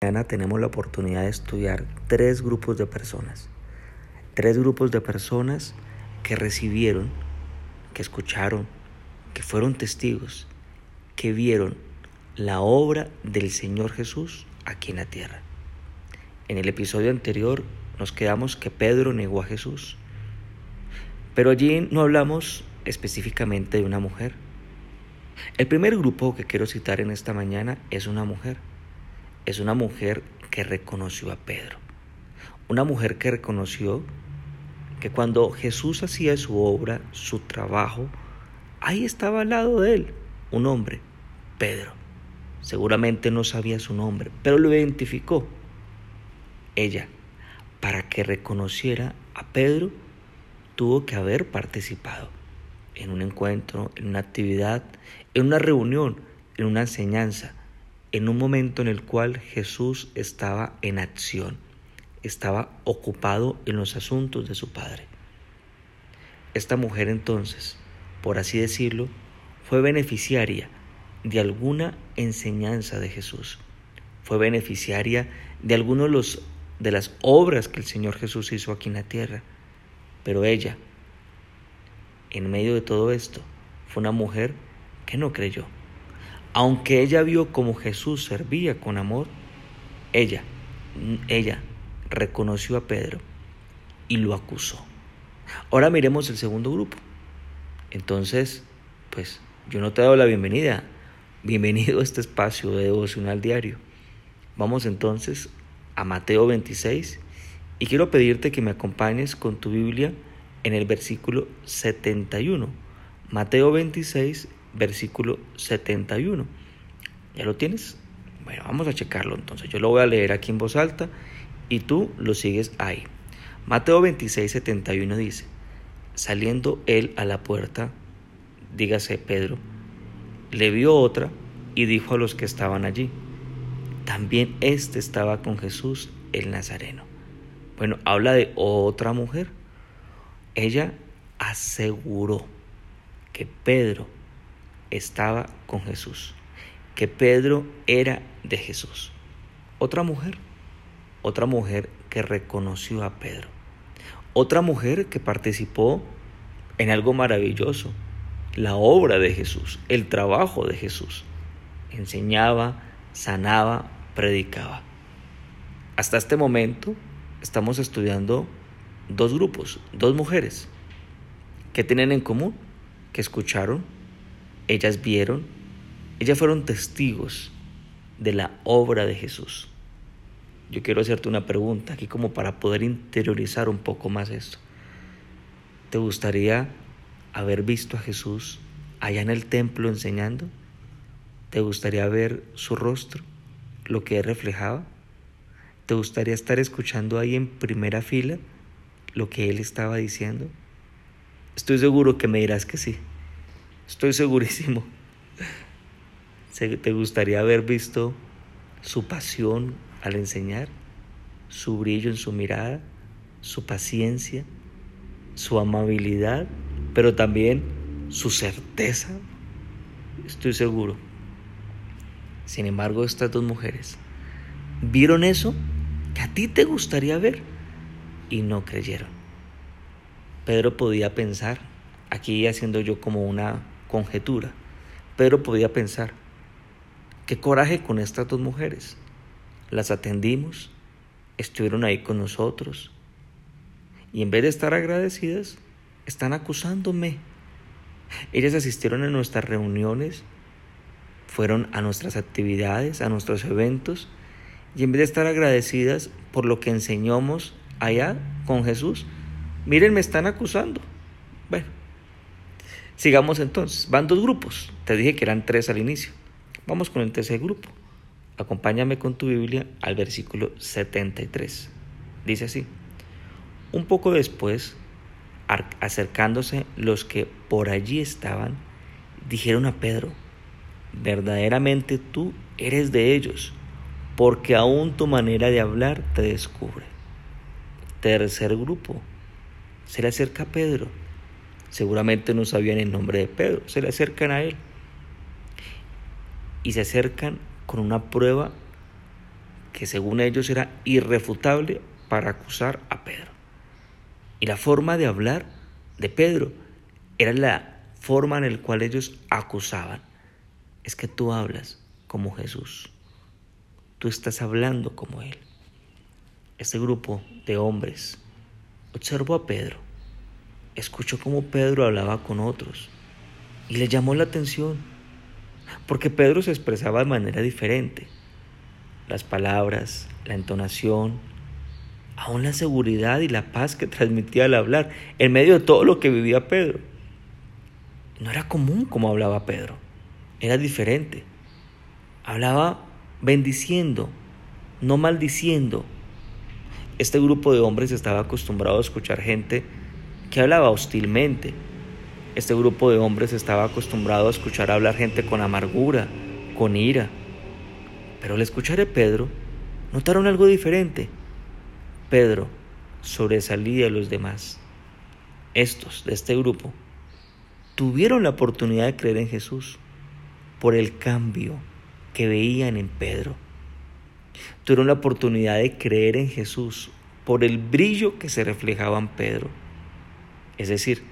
mañana tenemos la oportunidad de estudiar tres grupos de personas. Tres grupos de personas que recibieron, que escucharon, que fueron testigos, que vieron la obra del Señor Jesús aquí en la tierra. En el episodio anterior nos quedamos que Pedro negó a Jesús, pero allí no hablamos específicamente de una mujer. El primer grupo que quiero citar en esta mañana es una mujer es una mujer que reconoció a Pedro. Una mujer que reconoció que cuando Jesús hacía su obra, su trabajo, ahí estaba al lado de él un hombre, Pedro. Seguramente no sabía su nombre, pero lo identificó. Ella, para que reconociera a Pedro, tuvo que haber participado en un encuentro, en una actividad, en una reunión, en una enseñanza, en un momento en el cual Jesús estaba en acción, estaba ocupado en los asuntos de su Padre. Esta mujer entonces, por así decirlo, fue beneficiaria de alguna enseñanza de Jesús, fue beneficiaria de alguno de, los, de las obras que el Señor Jesús hizo aquí en la tierra, pero ella, en medio de todo esto, fue una mujer que no creyó aunque ella vio cómo Jesús servía con amor, ella, ella reconoció a Pedro y lo acusó. Ahora miremos el segundo grupo. Entonces, pues yo no te dado la bienvenida. Bienvenido a este espacio de devocional diario. Vamos entonces a Mateo 26 y quiero pedirte que me acompañes con tu Biblia en el versículo 71. Mateo 26, versículo 71. ¿Ya lo tienes? Bueno, vamos a checarlo entonces. Yo lo voy a leer aquí en voz alta y tú lo sigues ahí. Mateo 26, 71 dice, saliendo él a la puerta, dígase Pedro, le vio otra y dijo a los que estaban allí, también éste estaba con Jesús el Nazareno. Bueno, habla de otra mujer. Ella aseguró que Pedro estaba con Jesús, que Pedro era de Jesús. Otra mujer, otra mujer que reconoció a Pedro, otra mujer que participó en algo maravilloso, la obra de Jesús, el trabajo de Jesús. Enseñaba, sanaba, predicaba. Hasta este momento estamos estudiando dos grupos, dos mujeres, que tienen en común, que escucharon ellas vieron, ellas fueron testigos de la obra de Jesús. Yo quiero hacerte una pregunta aquí como para poder interiorizar un poco más esto. ¿Te gustaría haber visto a Jesús allá en el templo enseñando? ¿Te gustaría ver su rostro, lo que él reflejaba? ¿Te gustaría estar escuchando ahí en primera fila lo que él estaba diciendo? Estoy seguro que me dirás que sí. Estoy segurísimo. ¿Te gustaría haber visto su pasión al enseñar? Su brillo en su mirada, su paciencia, su amabilidad, pero también su certeza. Estoy seguro. Sin embargo, estas dos mujeres vieron eso que a ti te gustaría ver y no creyeron. Pedro podía pensar, aquí haciendo yo como una conjetura. Pedro podía pensar, qué coraje con estas dos mujeres. Las atendimos, estuvieron ahí con nosotros y en vez de estar agradecidas, están acusándome. Ellas asistieron a nuestras reuniones, fueron a nuestras actividades, a nuestros eventos, y en vez de estar agradecidas por lo que enseñamos allá con Jesús, miren, me están acusando. Bueno, Sigamos entonces. Van dos grupos. Te dije que eran tres al inicio. Vamos con el tercer grupo. Acompáñame con tu Biblia al versículo 73. Dice así. Un poco después, acercándose los que por allí estaban, dijeron a Pedro, verdaderamente tú eres de ellos, porque aún tu manera de hablar te descubre. Tercer grupo. Se le acerca a Pedro Seguramente no sabían el nombre de Pedro. Se le acercan a él. Y se acercan con una prueba que según ellos era irrefutable para acusar a Pedro. Y la forma de hablar de Pedro era la forma en la cual ellos acusaban. Es que tú hablas como Jesús. Tú estás hablando como Él. Este grupo de hombres observó a Pedro, escuchó cómo Pedro hablaba con otros y le llamó la atención, porque Pedro se expresaba de manera diferente. Las palabras, la entonación, aún la seguridad y la paz que transmitía al hablar, en medio de todo lo que vivía Pedro. No era común como hablaba Pedro, era diferente. Hablaba bendiciendo, no maldiciendo. Este grupo de hombres estaba acostumbrado a escuchar gente que hablaba hostilmente. Este grupo de hombres estaba acostumbrado a escuchar hablar gente con amargura, con ira. Pero al escuchar a Pedro, notaron algo diferente. Pedro sobresalía a los demás. Estos de este grupo tuvieron la oportunidad de creer en Jesús por el cambio que veían en Pedro. Tuvieron la oportunidad de creer en Jesús por el brillo que se reflejaba en Pedro. Es decir,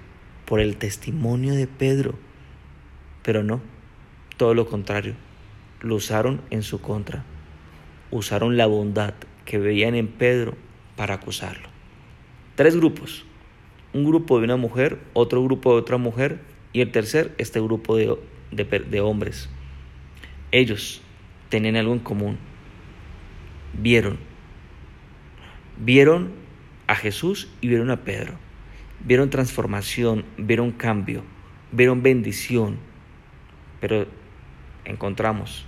por el testimonio de Pedro. Pero no, todo lo contrario, lo usaron en su contra. Usaron la bondad que veían en Pedro para acusarlo. Tres grupos. Un grupo de una mujer, otro grupo de otra mujer y el tercer, este grupo de, de, hombres. Ellos tenían algo en común. Vieron. Vieron a Jesús y vieron a Pedro. Vieron transformación, vieron cambio, vieron bendición. Pero encontramos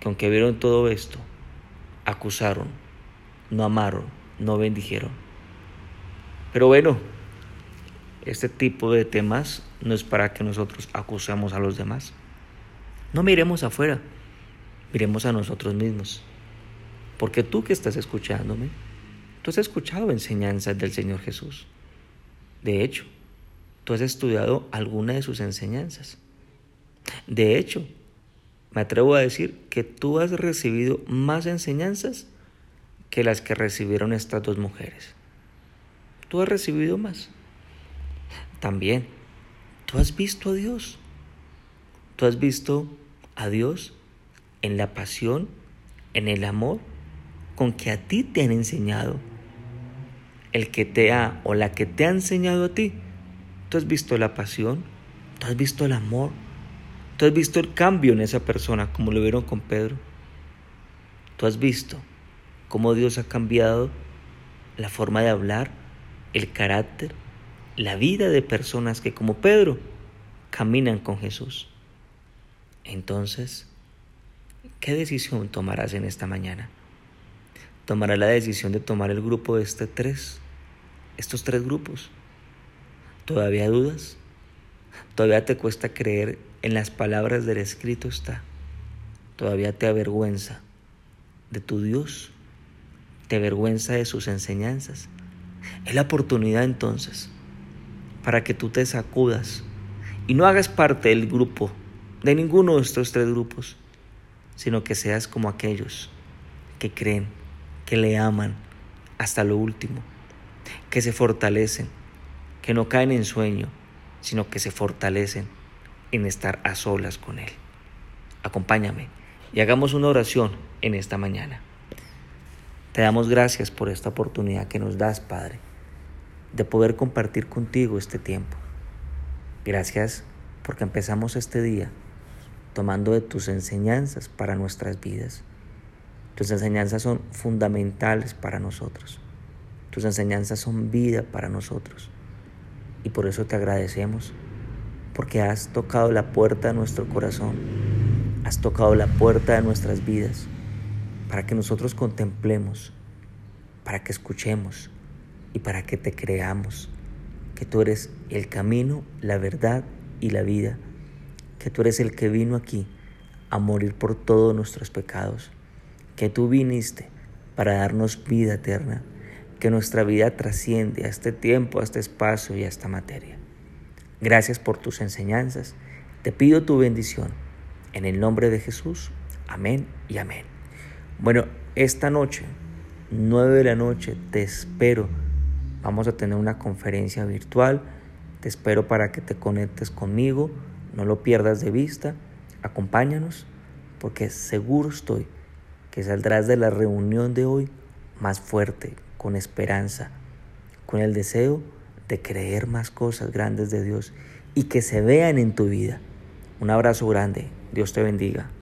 que aunque vieron todo esto, acusaron, no amaron, no bendijeron. Pero bueno, este tipo de temas no es para que nosotros acusemos a los demás. No miremos afuera, miremos a nosotros mismos. Porque tú que estás escuchándome, tú has escuchado enseñanzas del Señor Jesús. De hecho, tú has estudiado alguna de sus enseñanzas. De hecho, me atrevo a decir que tú has recibido más enseñanzas que las que recibieron estas dos mujeres. Tú has recibido más. También, tú has visto a Dios. Tú has visto a Dios en la pasión, en el amor con que a ti te han enseñado. El que te ha o la que te ha enseñado a ti. Tú has visto la pasión, tú has visto el amor, tú has visto el cambio en esa persona como lo vieron con Pedro. Tú has visto cómo Dios ha cambiado la forma de hablar, el carácter, la vida de personas que como Pedro caminan con Jesús. Entonces, ¿qué decisión tomarás en esta mañana? Tomarás la decisión de tomar el grupo de este tres, estos tres grupos. ¿Todavía dudas? ¿Todavía te cuesta creer en las palabras del escrito está? ¿Todavía te avergüenza de tu Dios? te avergüenza de sus enseñanzas. Es la oportunidad entonces para que tú te sacudas y no hagas parte del grupo, de ninguno de estos tres grupos, sino que seas como aquellos que creen, que le aman hasta lo último, que se fortalecen, que no caen en sueño, sino que se fortalecen en estar a solas con Él. Acompáñame y hagamos una oración en esta mañana. Te damos gracias por esta oportunidad que nos das, Padre, de poder compartir contigo este tiempo. Gracias porque empezamos este día tomando de tus enseñanzas para nuestras vidas. Tus enseñanzas son fundamentales para nosotros. Tus enseñanzas son vida para nosotros. Y por eso te agradecemos, porque has tocado la puerta de nuestro corazón, has tocado la puerta de nuestras vidas para que nosotros contemplemos, para que escuchemos y para que te creamos que tú eres el camino, la verdad y la vida, que tú eres el que vino aquí a morir por todos nuestros pecados, que tú viniste para darnos vida eterna, que nuestra vida trasciende a este tiempo, a este espacio y a esta materia. Gracias por tus enseñanzas. Te pido tu bendición. En el nombre de Jesús. Amén y amén. Bueno, esta noche, 9 de la noche, te espero. Vamos a tener una conferencia virtual. Te espero para que te conectes conmigo. No lo pierdas de vista. Acompáñanos porque seguro estoy que saldrás de la reunión de hoy más fuerte, con esperanza, con el deseo de creer más cosas grandes de Dios y que se vean en tu vida. Un abrazo grande. Dios te bendiga.